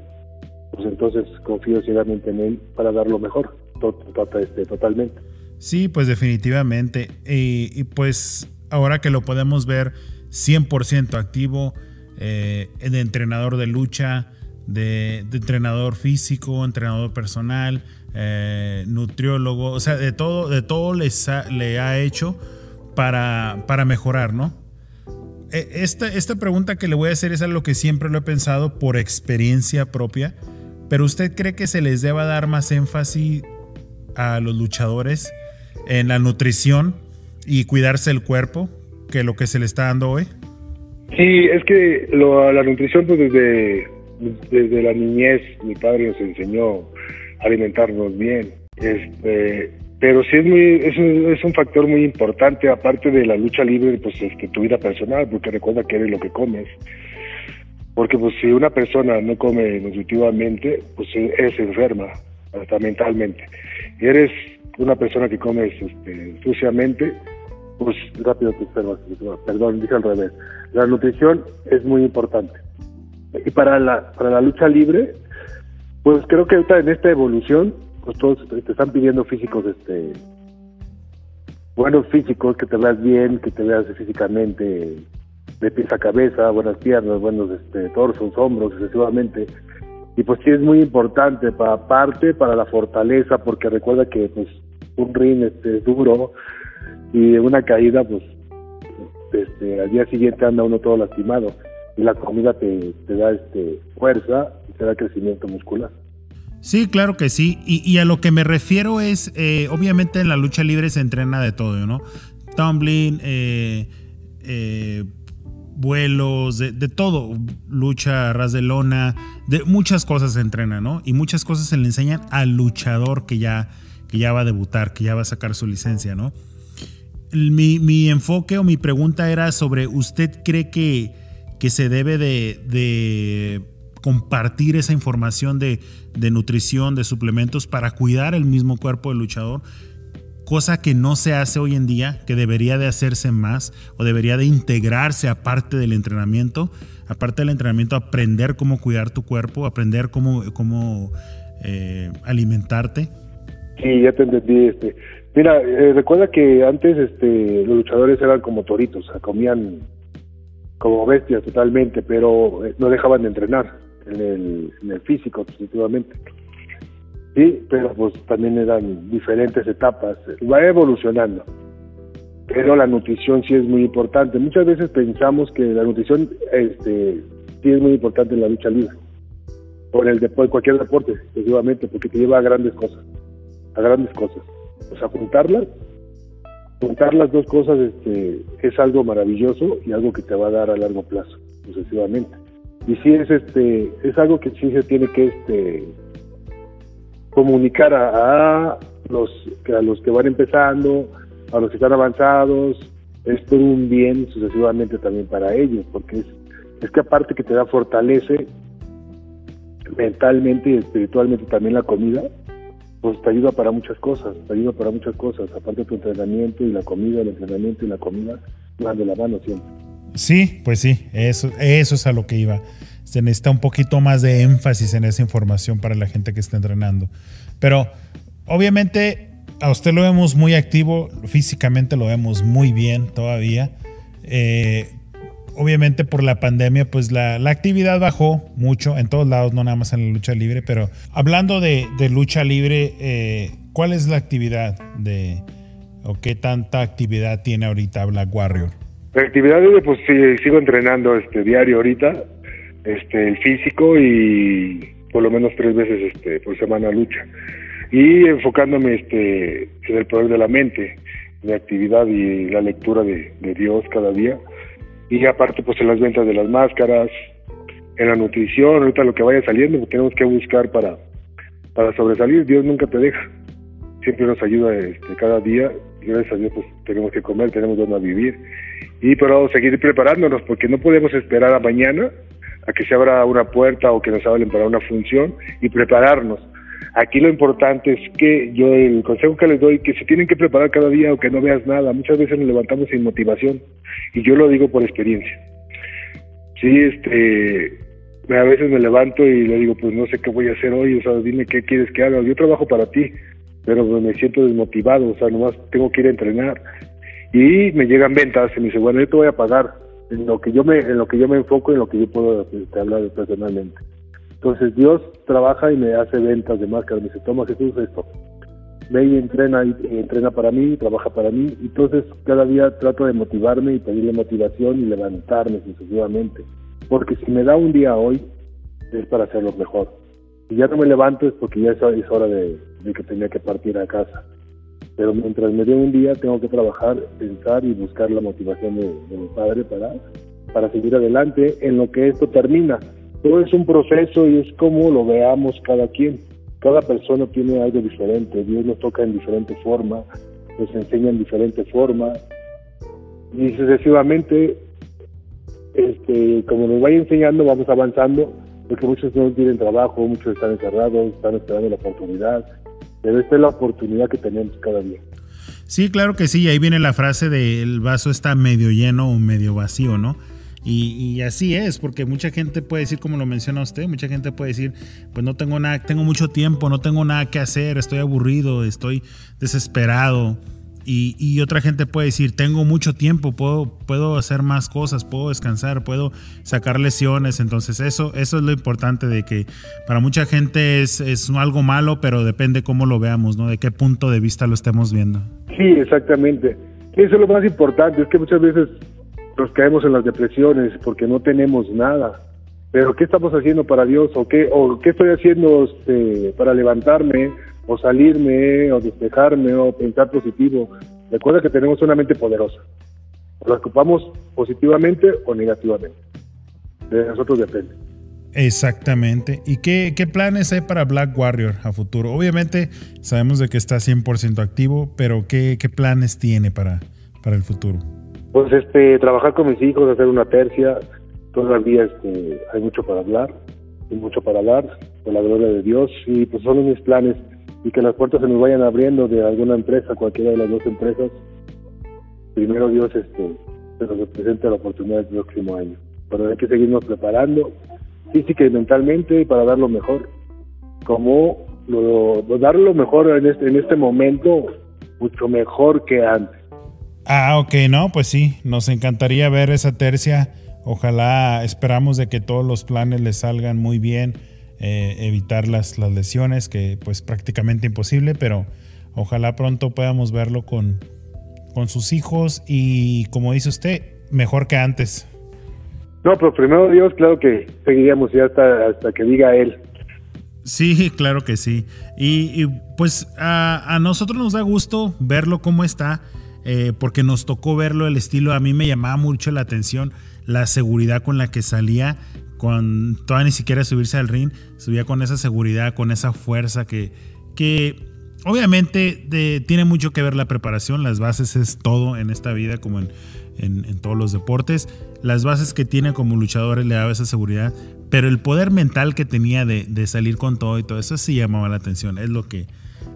pues entonces confío ciegamente en Él para dar lo mejor, este, totalmente. Sí, pues definitivamente. Y, pues ahora que lo podemos ver 100% activo, eh, de entrenador de lucha, de, entrenador físico, entrenador personal, eh, nutriólogo, o sea, de todo, de todo les le ha hecho para, para mejorar, ¿no? E, esta, esta pregunta que le voy a hacer es algo que siempre lo he pensado por experiencia propia, pero ¿usted cree que se les deba dar más énfasis a los luchadores en la nutrición y cuidarse el cuerpo que lo que se le está dando hoy? Sí, es que la nutrición pues desde, desde la niñez mi padre nos enseñó a alimentarnos bien. Este, pero sí es muy es un, es un factor muy importante aparte de la lucha libre pues este, tu vida personal porque recuerda que eres lo que comes. Porque pues si una persona no come nutritivamente pues es enferma hasta mentalmente. Y eres una persona que comes este, suciamente pues rápido te enfermas perdón dije al revés. La nutrición es muy importante. Y para la para la lucha libre pues creo que ahorita en esta evolución pues todos te están pidiendo físicos, este, buenos físicos, que te veas bien, que te veas físicamente de pies a cabeza, buenas piernas, buenos este, torsos, hombros, excesivamente. Y pues sí es muy importante, para aparte para la fortaleza, porque recuerda que pues un ring este, es duro y una caída pues este, al día siguiente anda uno todo lastimado y la comida te, te da este fuerza y te da crecimiento muscular. Sí, claro que sí. Y, a lo que me refiero es, eh, obviamente en la lucha libre se entrena de todo, ¿no? Tumbling, eh, eh, vuelos, de, todo, lucha, ras de lona, de muchas cosas se entrena, ¿no? Y muchas cosas se le enseñan al luchador que ya, que ya va a debutar, que ya va a sacar su licencia, ¿no? Mi, enfoque o mi pregunta era sobre, ¿usted cree que, que se debe de compartir esa información de, nutrición, de suplementos para cuidar el mismo cuerpo del luchador, cosa que no se hace hoy en día, que debería de hacerse más o debería de integrarse aparte del entrenamiento, aparte del entrenamiento, aprender cómo cuidar tu cuerpo, aprender cómo, cómo eh, alimentarte. Sí, ya te entendí. Este. Mira, eh, recuerda que antes este, los luchadores eran como toritos, comían como bestias totalmente, pero eh, no dejaban de entrenar en el, físico, definitivamente. Sí, pero pues también eran diferentes etapas, va evolucionando. Pero la nutrición sí es muy importante. Muchas veces pensamos que la nutrición este, sí es muy importante en la lucha libre, o en el deporte, cualquier deporte, efectivamente, porque te lleva a grandes cosas, a grandes cosas. O sea, juntarlas, juntar las dos cosas este, es algo maravilloso y algo que te va a dar a largo plazo, sucesivamente y sí es este es algo que sí se tiene que este comunicar a, los a los que van empezando a los que están avanzados es por un bien sucesivamente también para ellos porque es es que aparte que te da fortalece mentalmente y espiritualmente también la comida pues te ayuda para muchas cosas, te ayuda para muchas cosas, aparte de tu entrenamiento y la comida, el entrenamiento y la comida van de la mano siempre. Sí, pues sí, eso, es a lo que iba. Se necesita un poquito más de énfasis en esa información para la gente que está entrenando. Pero obviamente a usted lo vemos muy activo, físicamente lo vemos muy bien todavía. Eh, obviamente por la pandemia, pues la, actividad bajó mucho en todos lados, no nada más en la lucha libre, pero hablando de, lucha libre, eh, ¿cuál es la actividad de, o qué tanta actividad tiene ahorita Black Warrior? La actividad, pues sí, sigo entrenando este diario ahorita, este, el físico y por lo menos tres veces este, por semana lucha. Y enfocándome este, en el poder de la mente, la actividad y la lectura de, de Dios cada día. Y aparte pues en las ventas de las máscaras, en la nutrición, ahorita lo que vaya saliendo, pues, tenemos que buscar para, para sobresalir, Dios nunca te deja, siempre nos ayuda este, cada día, gracias a Dios pues tenemos que comer, tenemos donde vivir, y pero seguir preparándonos, porque no podemos esperar a mañana a que se abra una puerta o que nos hablen para una función y prepararnos. Aquí lo importante es que yo el consejo que les doy que se tienen que preparar cada día o que no veas nada. Muchas veces nos levantamos sin motivación y yo lo digo por experiencia. Sí, este, a veces me levanto y le digo, pues no sé qué voy a hacer hoy, o sea, dime qué quieres que haga. Yo trabajo para ti, pero me siento desmotivado, o sea, nomás tengo que ir a entrenar. Y me llegan ventas y me dice, bueno, yo te voy a pagar en lo que yo me, en lo que yo me enfoco y en lo que yo puedo este, hablar personalmente. Entonces Dios trabaja y me hace ventas de máscaras, me dice, toma Jesús esto. Ve y entrena, y, entrena para mí, trabaja para mí. Entonces cada día trato de motivarme y pedirle motivación y levantarme sucesivamente. Porque si me da un día hoy, es para hacerlo mejor. Si ya no me levanto es porque ya es, hora de, que tenía que partir a casa. Pero mientras me dé un día, tengo que trabajar, pensar y buscar la motivación de, de mi padre para, para seguir adelante en lo que esto termina todo es un proceso y es como lo veamos cada quien. Cada persona tiene algo diferente, Dios nos toca en diferente forma, nos enseña en diferente forma y sucesivamente, este, como nos vaya enseñando, vamos avanzando, porque muchos no tienen trabajo, muchos están encerrados, están esperando la oportunidad, pero esta es la oportunidad que tenemos cada día. Sí, claro que sí, ahí viene la frase de el vaso está medio lleno o medio vacío, ¿no? Y, así es, porque mucha gente puede decir, como lo menciona usted, mucha gente puede decir, pues no tengo nada, tengo mucho tiempo, no tengo nada que hacer, estoy aburrido, estoy desesperado. Y, otra gente puede decir, tengo mucho tiempo, puedo, puedo hacer más cosas, puedo descansar, puedo sacar lesiones. Entonces eso, eso es lo importante de que para mucha gente es, es algo malo, pero depende cómo lo veamos, ¿no? De qué punto de vista lo estemos viendo. Sí, exactamente. Eso es lo más importante, es que muchas veces nos caemos en las depresiones porque no tenemos nada. Pero ¿qué estamos haciendo para Dios? ¿O qué, o qué estoy haciendo este, para levantarme? ¿O salirme? ¿O despejarme? ¿O pensar positivo? Recuerda que tenemos una mente poderosa. ¿La ocupamos positivamente o negativamente? De nosotros depende. Exactamente. ¿Y qué, qué, planes hay para Black Warrior a futuro? Obviamente sabemos de que está 100% activo, pero ¿qué, qué planes tiene para, para el futuro? Pues este, trabajar con mis hijos, hacer una tercia, todavía este, hay mucho para hablar, y mucho para hablar, con la gloria de Dios, y pues son mis planes, y que las puertas se nos vayan abriendo de alguna empresa, cualquiera de las dos empresas, primero Dios este, nos presente la oportunidad el próximo año. Pero hay que seguirnos preparando física y mentalmente para dar lo mejor. Como lo, dar lo mejor en este, en este momento, mucho mejor que antes. Ah, ok, no, pues sí, nos encantaría ver esa tercia. Ojalá esperamos de que todos los planes les salgan muy bien, eh, evitar las, las lesiones, que pues prácticamente imposible, pero ojalá pronto podamos verlo con, con sus hijos y como dice usted, mejor que antes. No, pero primero Dios, claro que seguiríamos ya hasta, hasta que diga Él. Sí, claro que sí. Y, pues a, a, nosotros nos da gusto verlo cómo está. Eh, porque nos tocó verlo, el estilo, a mí me llamaba mucho la atención la seguridad con la que salía, con todavía ni siquiera subirse al ring, subía con esa seguridad, con esa fuerza que, que obviamente tiene mucho que ver la preparación, las bases es todo en esta vida como en, todos los deportes, las bases que tiene como luchadores le daba esa seguridad, pero el poder mental que tenía de, de salir con todo y todo eso sí llamaba la atención, es lo que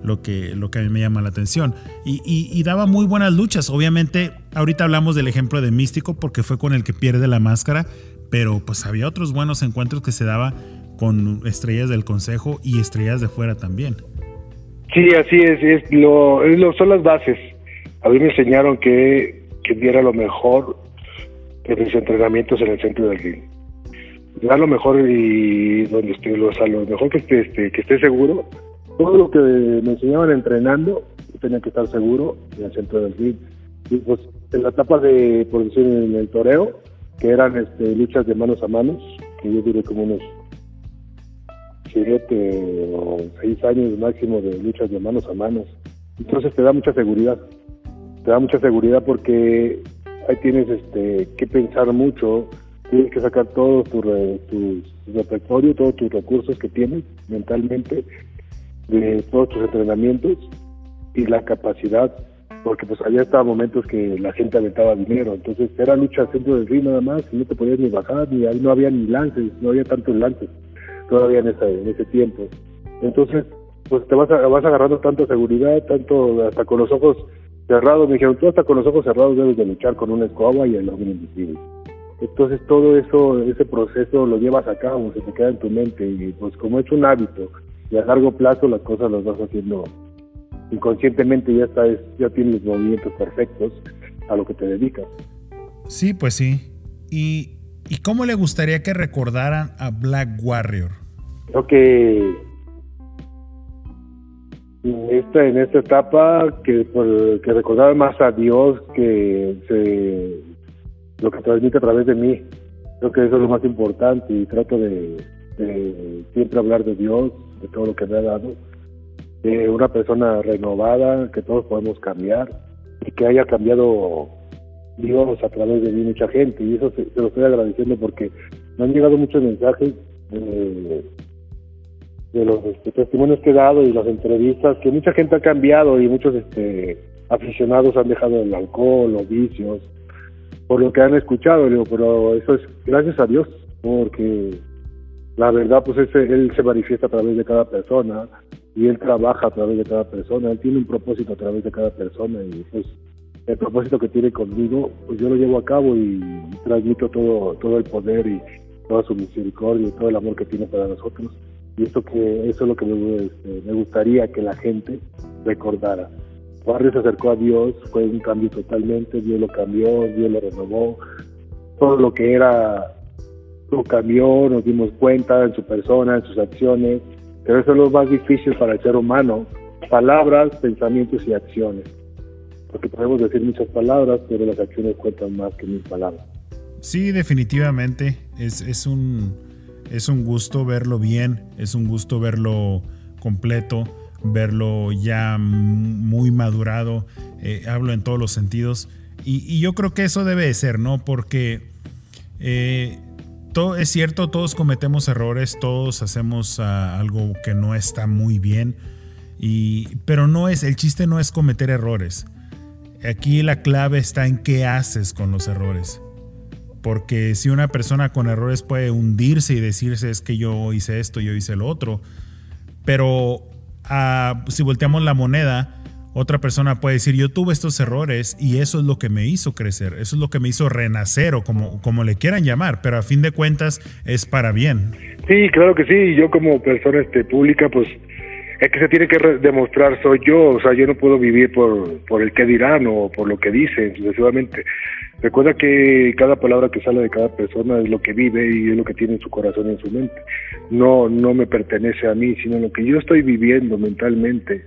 lo que, lo que a mí me llama la atención. Y, daba muy buenas luchas. Obviamente, ahorita hablamos del ejemplo de Místico porque fue con el que pierde la máscara, pero pues había otros buenos encuentros que se daba con estrellas del consejo y estrellas de fuera también. Sí, así es, es lo, son las bases. A mí me enseñaron que, que diera lo mejor que mis entrenamientos en el centro del ring. Dar lo mejor y donde esté, o sea, lo mejor que esté, este, que esté seguro. Todo lo que me enseñaban entrenando, tenía que estar seguro en el centro del ring. Y pues en la etapa de, por en el toreo, que eran este, luchas de manos a manos, que yo duré como unos siete o seis años máximo de luchas de manos a manos. Entonces te da mucha seguridad. Te da mucha seguridad porque ahí tienes este que pensar mucho, tienes que sacar todo tu, tu, repertorio, todos tus recursos que tienes mentalmente, de todos tus entrenamientos y la capacidad, porque pues había estaba momentos que la gente aventaba dinero, entonces era lucha centro del ring nada más, y no te podías ni bajar, ni ahí no había ni lances, no había tantos lances todavía en ese, en ese tiempo. Entonces, pues te vas, vas agarrando tanta seguridad, tanto hasta con los ojos cerrados. Me dijeron, tú hasta con los ojos cerrados debes de luchar con una escoba y el hombre invisible. Entonces todo eso, ese proceso lo llevas a cabo, se te queda en tu mente y pues como es un hábito y a largo plazo las cosas las vas haciendo inconscientemente ya estás, ya tienes los movimientos perfectos a lo que te dedicas. Sí, pues sí. ¿Y, ¿Y cómo le gustaría que recordaran a Black Warrior? Creo que en esta, en esta etapa que, que recordaba más a Dios que se, lo que transmite a través de mí. Creo que eso es lo más importante y trato de, siempre hablar de Dios, de todo lo que me ha dado, de una persona renovada, que todos podemos cambiar y que haya cambiado Dios a través de mí mucha gente. Y eso se, lo estoy agradeciendo porque me han llegado muchos mensajes de los este, testimonios que he dado y las entrevistas, que mucha gente ha cambiado y muchos este, aficionados han dejado el alcohol, los vicios, por lo que han escuchado, pero eso es gracias a Dios, porque la verdad, pues ese, él se manifiesta a través de cada persona y él trabaja a través de cada persona, él tiene un propósito a través de cada persona y pues el propósito que tiene conmigo, pues yo lo llevo a cabo y transmito todo, todo el poder y toda su misericordia y todo el amor que tiene para nosotros. Y eso que eso es lo que me, este, me gustaría que la gente recordara. Barrio se acercó a Dios, fue un cambio totalmente, Dios lo cambió, Dios lo renovó, todo lo que era lo cambió, nos dimos cuenta en su persona, en sus acciones, pero eso es lo más difícil para el ser humano, palabras, pensamientos y acciones, porque podemos decir muchas palabras, pero las acciones cuentan más que mil palabras. Sí, definitivamente, es, es un es un gusto verlo bien, es un gusto verlo completo, verlo ya muy madurado, eh, hablo en todos los sentidos. Y, yo creo que eso debe de ser, ¿no? Porque eh, es cierto, todos cometemos errores, todos hacemos ah, algo que no está muy bien, y, pero no es, el chiste no es cometer errores. Aquí la clave está en qué haces con los errores. Porque si una persona con errores puede hundirse y decirse es que yo hice esto, yo hice lo otro, pero ah, si volteamos la moneda, otra persona puede decir yo tuve estos errores y eso es lo que me hizo crecer, eso es lo que me hizo renacer o como, como le quieran llamar, pero a fin de cuentas es para bien. Sí, claro que sí, yo como persona este, pública pues es que se tiene que demostrar soy yo, o sea, yo no puedo vivir por, por el que dirán o por lo que dicen, sucesivamente. Recuerda que cada palabra que sale de cada persona es lo que vive y es lo que tiene en su corazón y en su mente. No, no me pertenece a mí, sino lo que yo estoy viviendo mentalmente,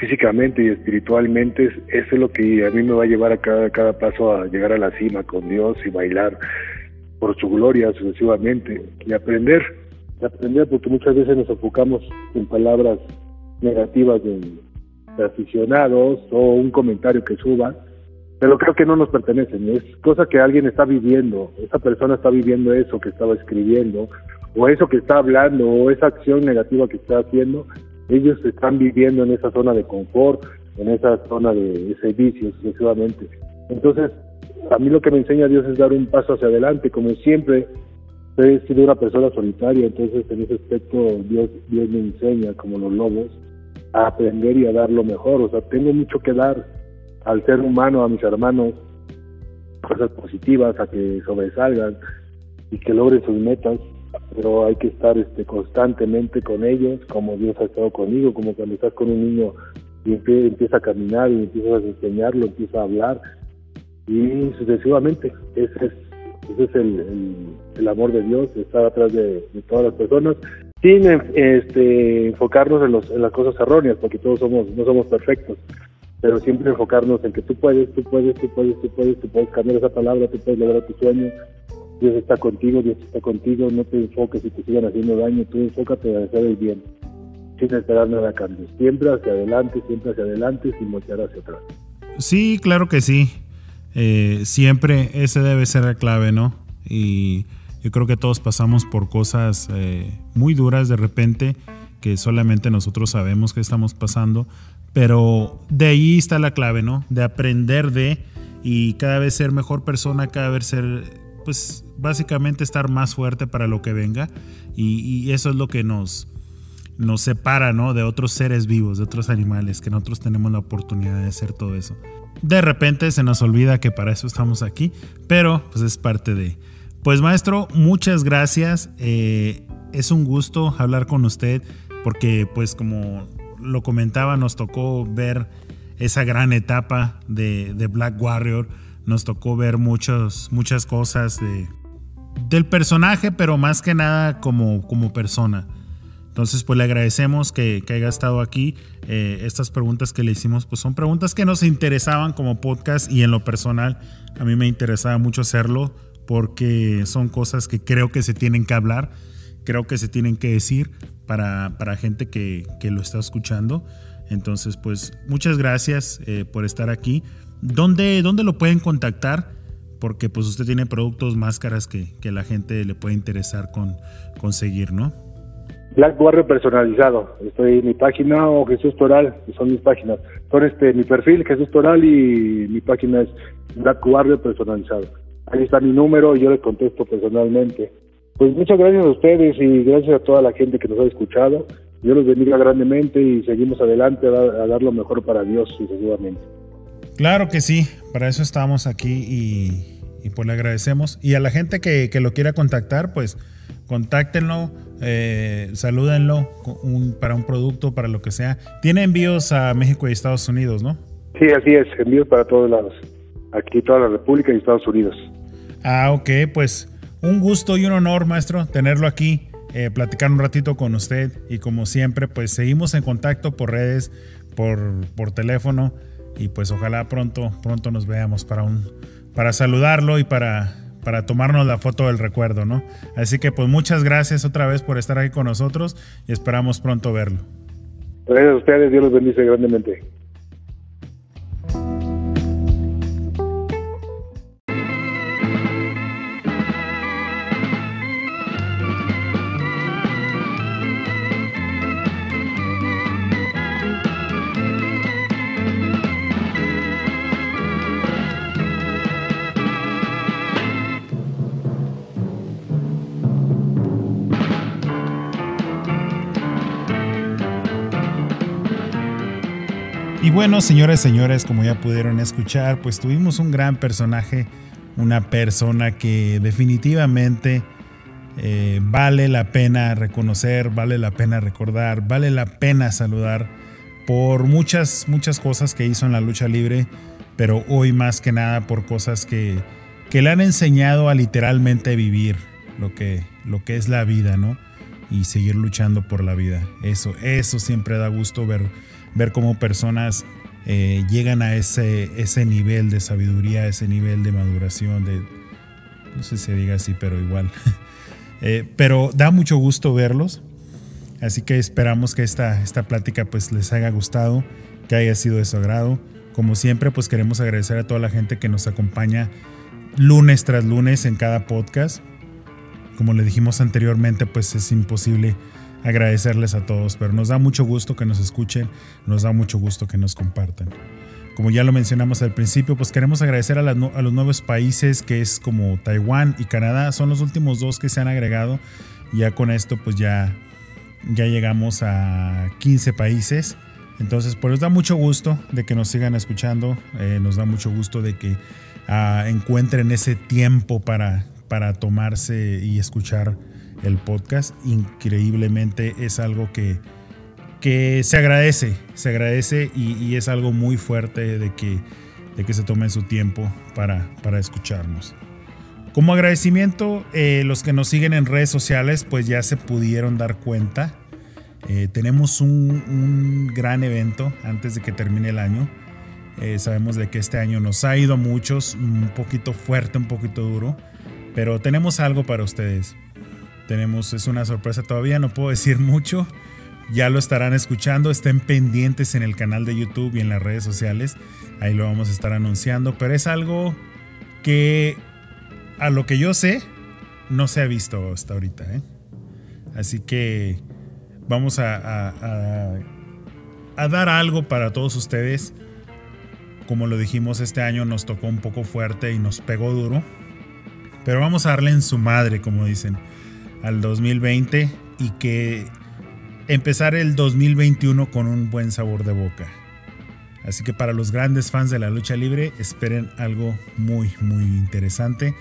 físicamente y espiritualmente, eso es lo que a mí me va a llevar a cada, cada paso a llegar a la cima con Dios y bailar por su gloria sucesivamente y aprender, aprender porque muchas veces nos enfocamos en palabras negativas de, de aficionados o un comentario que suba pero creo que no nos pertenecen, es cosa que alguien está viviendo, esa persona está viviendo eso que estaba escribiendo, o eso que está hablando, o esa acción negativa que está haciendo, ellos están viviendo en esa zona de confort, en esa zona de ese vicio sucesivamente. Entonces, a mí lo que me enseña Dios es dar un paso hacia adelante, como siempre he sido una persona solitaria, entonces en ese aspecto Dios, Dios me enseña, como los lobos, a aprender y a dar lo mejor, o sea, tengo mucho que dar, al ser humano, a mis hermanos, cosas positivas, a que sobresalgan y que logren sus metas, pero hay que estar este, constantemente con ellos, como Dios ha estado conmigo, como cuando estás con un niño y empieza a caminar y empiezas a enseñarlo, empieza a hablar y sucesivamente. Ese es Ese es el, amor de Dios, estar atrás de, todas las personas, sin este, enfocarnos en, los, en las cosas erróneas, porque todos somos no somos perfectos, pero siempre enfocarnos en que tú puedes, tú puedes, tú puedes, tú puedes, tú puedes cambiar esa palabra, tú puedes lograr tu sueño, Dios está contigo, Dios está contigo, no te enfoques si te sigan haciendo daño, tú enfócate en hacer el bien, sin esperar nada a cambio, siempre hacia adelante, siempre hacia adelante, sin voltear hacia atrás. Sí, claro que sí. Eh, siempre ese debe ser la clave, ¿no? Y yo creo que todos pasamos por cosas eh, muy duras de repente que solamente nosotros sabemos que estamos pasando, pero de ahí está la clave, ¿no? De aprender de y cada vez ser mejor persona, cada vez ser, pues básicamente estar más fuerte para lo que venga y, eso es lo que nos, nos separa, ¿no? De otros seres vivos, de otros animales, que nosotros tenemos la oportunidad de hacer todo eso. De repente se nos olvida que para eso estamos aquí, pero pues es parte de... Pues maestro, muchas gracias. Eh, es un gusto hablar con usted porque pues como lo comentaba, nos tocó ver esa gran etapa de, Black Warrior. Nos tocó ver muchos, muchas cosas de, del personaje, pero más que nada como, como persona. Entonces, pues le agradecemos que, haya estado aquí. Eh, estas preguntas que le hicimos, pues son preguntas que nos interesaban como podcast y en lo personal a mí me interesaba mucho hacerlo porque son cosas que creo que se tienen que hablar, creo que se tienen que decir para, para gente que, lo está escuchando. Entonces, pues muchas gracias eh, por estar aquí. ¿Dónde, ¿Dónde lo pueden contactar? Porque pues usted tiene productos, máscaras que, que la gente le puede interesar con conseguir, ¿no? Black Warrior personalizado. Estoy en mi página o Jesús Toral, son mis páginas. Son este, mi perfil, Jesús Toral, y mi página es Black Warrior personalizado. Ahí está mi número y yo les contesto personalmente. Pues muchas gracias a ustedes y gracias a toda la gente que nos ha escuchado. Yo los bendiga grandemente y seguimos adelante a dar, lo mejor para Dios sucesivamente. Claro que sí, para eso estamos aquí y, y pues le agradecemos. Y a la gente que, que lo quiera contactar, pues contáctenlo, eh, salúdenlo para un producto, para lo que sea. Tiene envíos a México y Estados Unidos, ¿no? Sí, así es, envíos para todos lados. Aquí toda la República y Estados Unidos. Ah, ok, pues un gusto y un honor, maestro, tenerlo aquí, eh, platicar un ratito con usted y como siempre, pues seguimos en contacto por redes, por, por teléfono y pues ojalá pronto, pronto nos veamos para un, para saludarlo y para para tomarnos la foto del recuerdo, ¿no? Así que pues muchas gracias otra vez por estar aquí con nosotros y esperamos pronto verlo. Gracias a ustedes, Dios los bendice grandemente. Y bueno, señores, señores, como ya pudieron escuchar, pues tuvimos un gran personaje, una persona que definitivamente eh, vale la pena reconocer, vale la pena recordar, vale la pena saludar por muchas, muchas cosas que hizo en la lucha libre, pero hoy más que nada por cosas que, que le han enseñado a literalmente vivir lo que, lo que es la vida, ¿no? Y seguir luchando por la vida. Eso, eso siempre da gusto ver ver cómo personas eh, llegan a ese, ese nivel de sabiduría, ese nivel de maduración, de, no sé si se diga así, pero igual. Eh, pero da mucho gusto verlos. Así que esperamos que esta, esta plática pues les haya gustado, que haya sido de su agrado. Como siempre, pues queremos agradecer a toda la gente que nos acompaña lunes tras lunes en cada podcast. Como le dijimos anteriormente, pues es imposible agradecerles a todos, pero nos da mucho gusto que nos escuchen, nos da mucho gusto que nos compartan. Como ya lo mencionamos al principio, pues queremos agradecer a, los nuevos países que es como Taiwán y Canadá, son los últimos dos que se han agregado. Ya con esto pues ya, ya llegamos a 15 países. Entonces pues nos da mucho gusto de que nos sigan escuchando, eh, nos da mucho gusto de que ah, encuentren ese tiempo para, para tomarse y escuchar el podcast. Increíblemente es algo que, que se agradece, se agradece y, es algo muy fuerte de que, de que se tomen su tiempo para, para escucharnos. Como agradecimiento, eh, los que nos siguen en redes sociales, pues ya se pudieron dar cuenta. Eh, tenemos un, gran evento antes de que termine el año. Eh, sabemos de que este año nos ha ido a muchos, un poquito fuerte, un poquito duro, pero tenemos algo para ustedes. Tenemos, es una sorpresa todavía, no puedo decir mucho. Ya lo estarán escuchando, estén pendientes en el canal de YouTube y en las redes sociales. Ahí lo vamos a estar anunciando, pero es algo que a lo que yo sé, no se ha visto hasta ahorita. ¿eh? Así que vamos a, a, dar algo para todos ustedes. Como lo dijimos, este año nos tocó un poco fuerte y nos pegó duro. Pero vamos a darle en su madre, como dicen, al 2020 y que empezar el 2021 con un buen sabor de boca. Así que para los grandes fans de la lucha libre, esperen algo muy, muy interesante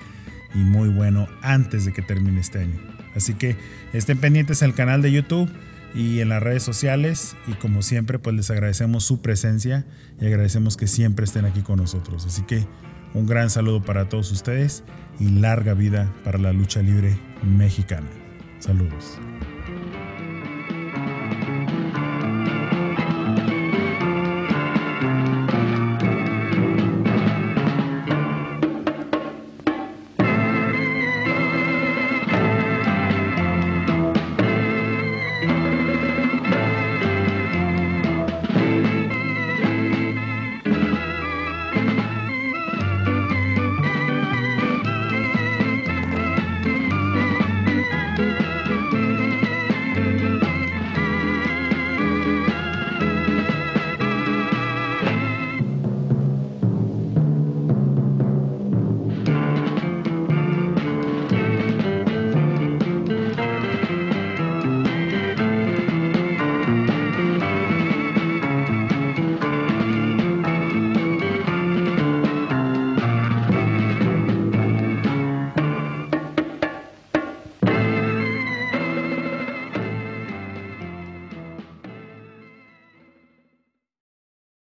y muy bueno antes de que termine este año. Así que estén pendientes al canal de YouTube y en las redes sociales y como siempre pues les agradecemos su presencia y agradecemos que siempre estén aquí con nosotros. Así que un gran saludo para todos ustedes y larga vida para la lucha libre mexicana. Saludos.